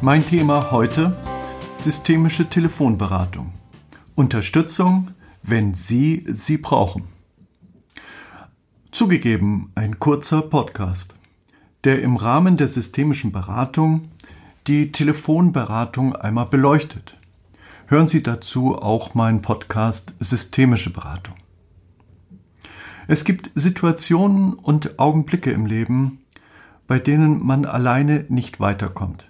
Mein Thema heute systemische Telefonberatung. Unterstützung, wenn Sie sie brauchen. Zugegeben ein kurzer Podcast, der im Rahmen der systemischen Beratung die Telefonberatung einmal beleuchtet. Hören Sie dazu auch meinen Podcast Systemische Beratung. Es gibt Situationen und Augenblicke im Leben, bei denen man alleine nicht weiterkommt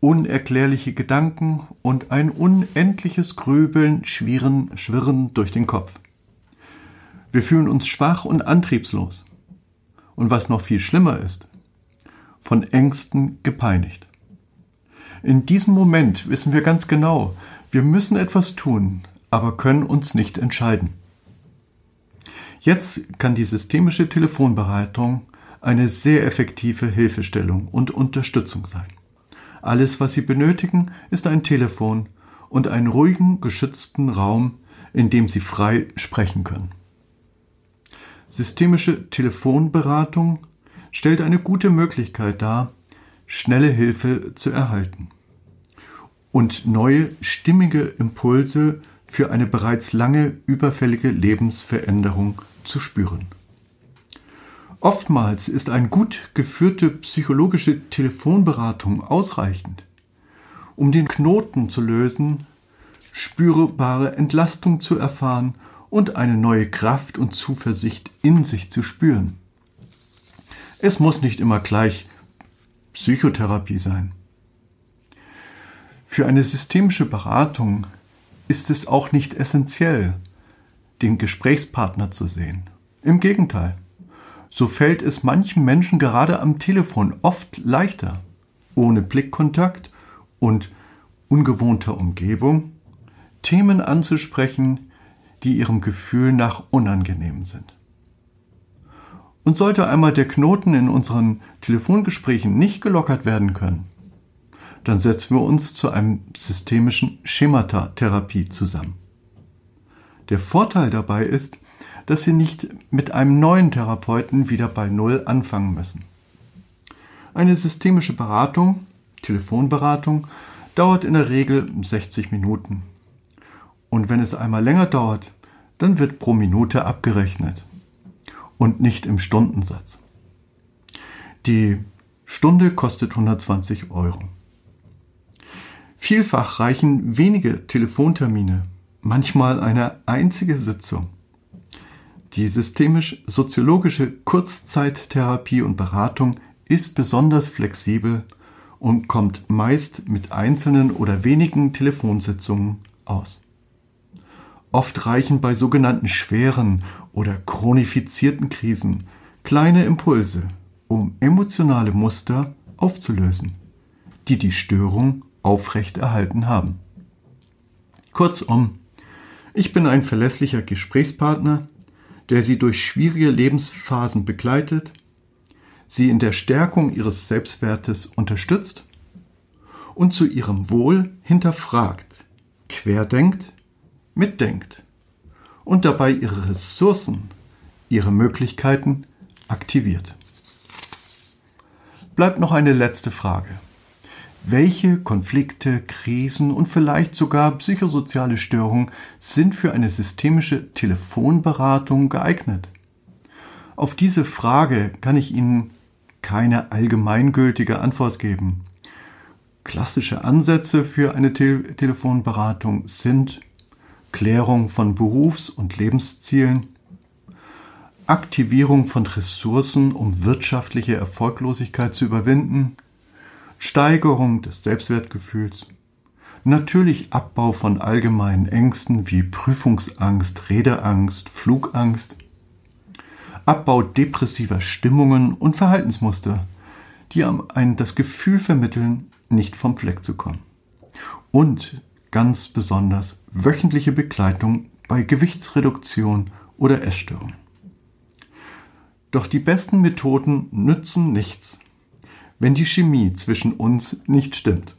unerklärliche Gedanken und ein unendliches Grübeln schwirren, schwirren durch den Kopf. Wir fühlen uns schwach und antriebslos. Und was noch viel schlimmer ist, von Ängsten gepeinigt. In diesem Moment wissen wir ganz genau, wir müssen etwas tun, aber können uns nicht entscheiden. Jetzt kann die systemische Telefonberatung eine sehr effektive Hilfestellung und Unterstützung sein. Alles, was Sie benötigen, ist ein Telefon und einen ruhigen, geschützten Raum, in dem Sie frei sprechen können. Systemische Telefonberatung stellt eine gute Möglichkeit dar, schnelle Hilfe zu erhalten und neue stimmige Impulse für eine bereits lange überfällige Lebensveränderung zu spüren. Oftmals ist eine gut geführte psychologische Telefonberatung ausreichend, um den Knoten zu lösen, spürbare Entlastung zu erfahren und eine neue Kraft und Zuversicht in sich zu spüren. Es muss nicht immer gleich Psychotherapie sein. Für eine systemische Beratung ist es auch nicht essentiell, den Gesprächspartner zu sehen. Im Gegenteil so fällt es manchen Menschen gerade am Telefon oft leichter, ohne Blickkontakt und ungewohnter Umgebung, Themen anzusprechen, die ihrem Gefühl nach unangenehm sind. Und sollte einmal der Knoten in unseren Telefongesprächen nicht gelockert werden können, dann setzen wir uns zu einem systemischen Schemata-Therapie zusammen. Der Vorteil dabei ist, dass Sie nicht mit einem neuen Therapeuten wieder bei Null anfangen müssen. Eine systemische Beratung, Telefonberatung, dauert in der Regel 60 Minuten. Und wenn es einmal länger dauert, dann wird pro Minute abgerechnet und nicht im Stundensatz. Die Stunde kostet 120 Euro. Vielfach reichen wenige Telefontermine, manchmal eine einzige Sitzung die systemisch-soziologische Kurzzeittherapie und Beratung ist besonders flexibel und kommt meist mit einzelnen oder wenigen Telefonsitzungen aus. Oft reichen bei sogenannten schweren oder chronifizierten Krisen kleine Impulse, um emotionale Muster aufzulösen, die die Störung aufrechterhalten haben. Kurzum, ich bin ein verlässlicher Gesprächspartner, der sie durch schwierige Lebensphasen begleitet, sie in der Stärkung ihres Selbstwertes unterstützt und zu ihrem Wohl hinterfragt, querdenkt, mitdenkt und dabei ihre Ressourcen, ihre Möglichkeiten aktiviert. Bleibt noch eine letzte Frage. Welche Konflikte, Krisen und vielleicht sogar psychosoziale Störungen sind für eine systemische Telefonberatung geeignet? Auf diese Frage kann ich Ihnen keine allgemeingültige Antwort geben. Klassische Ansätze für eine Te Telefonberatung sind Klärung von Berufs- und Lebenszielen, Aktivierung von Ressourcen, um wirtschaftliche Erfolglosigkeit zu überwinden, Steigerung des Selbstwertgefühls, natürlich Abbau von allgemeinen Ängsten wie Prüfungsangst, Redeangst, Flugangst, Abbau depressiver Stimmungen und Verhaltensmuster, die einem das Gefühl vermitteln, nicht vom Fleck zu kommen. Und ganz besonders wöchentliche Begleitung bei Gewichtsreduktion oder Essstörung. Doch die besten Methoden nützen nichts, wenn die Chemie zwischen uns nicht stimmt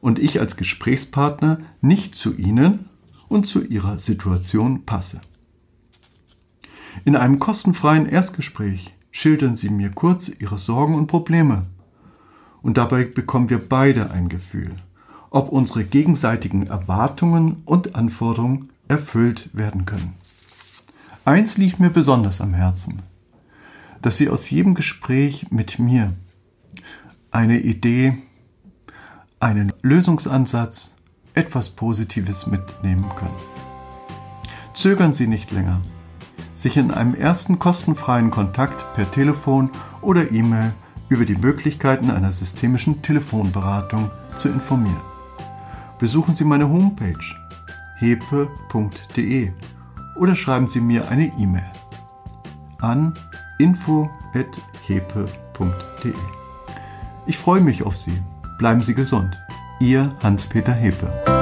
und ich als Gesprächspartner nicht zu Ihnen und zu Ihrer Situation passe. In einem kostenfreien Erstgespräch schildern Sie mir kurz Ihre Sorgen und Probleme. Und dabei bekommen wir beide ein Gefühl, ob unsere gegenseitigen Erwartungen und Anforderungen erfüllt werden können. Eins liegt mir besonders am Herzen, dass Sie aus jedem Gespräch mit mir eine Idee, einen Lösungsansatz, etwas Positives mitnehmen können. Zögern Sie nicht länger, sich in einem ersten kostenfreien Kontakt per Telefon oder E-Mail über die Möglichkeiten einer systemischen Telefonberatung zu informieren. Besuchen Sie meine Homepage hepe.de oder schreiben Sie mir eine E-Mail an info.hepe.de. Ich freue mich auf Sie. Bleiben Sie gesund. Ihr Hans-Peter Hepe.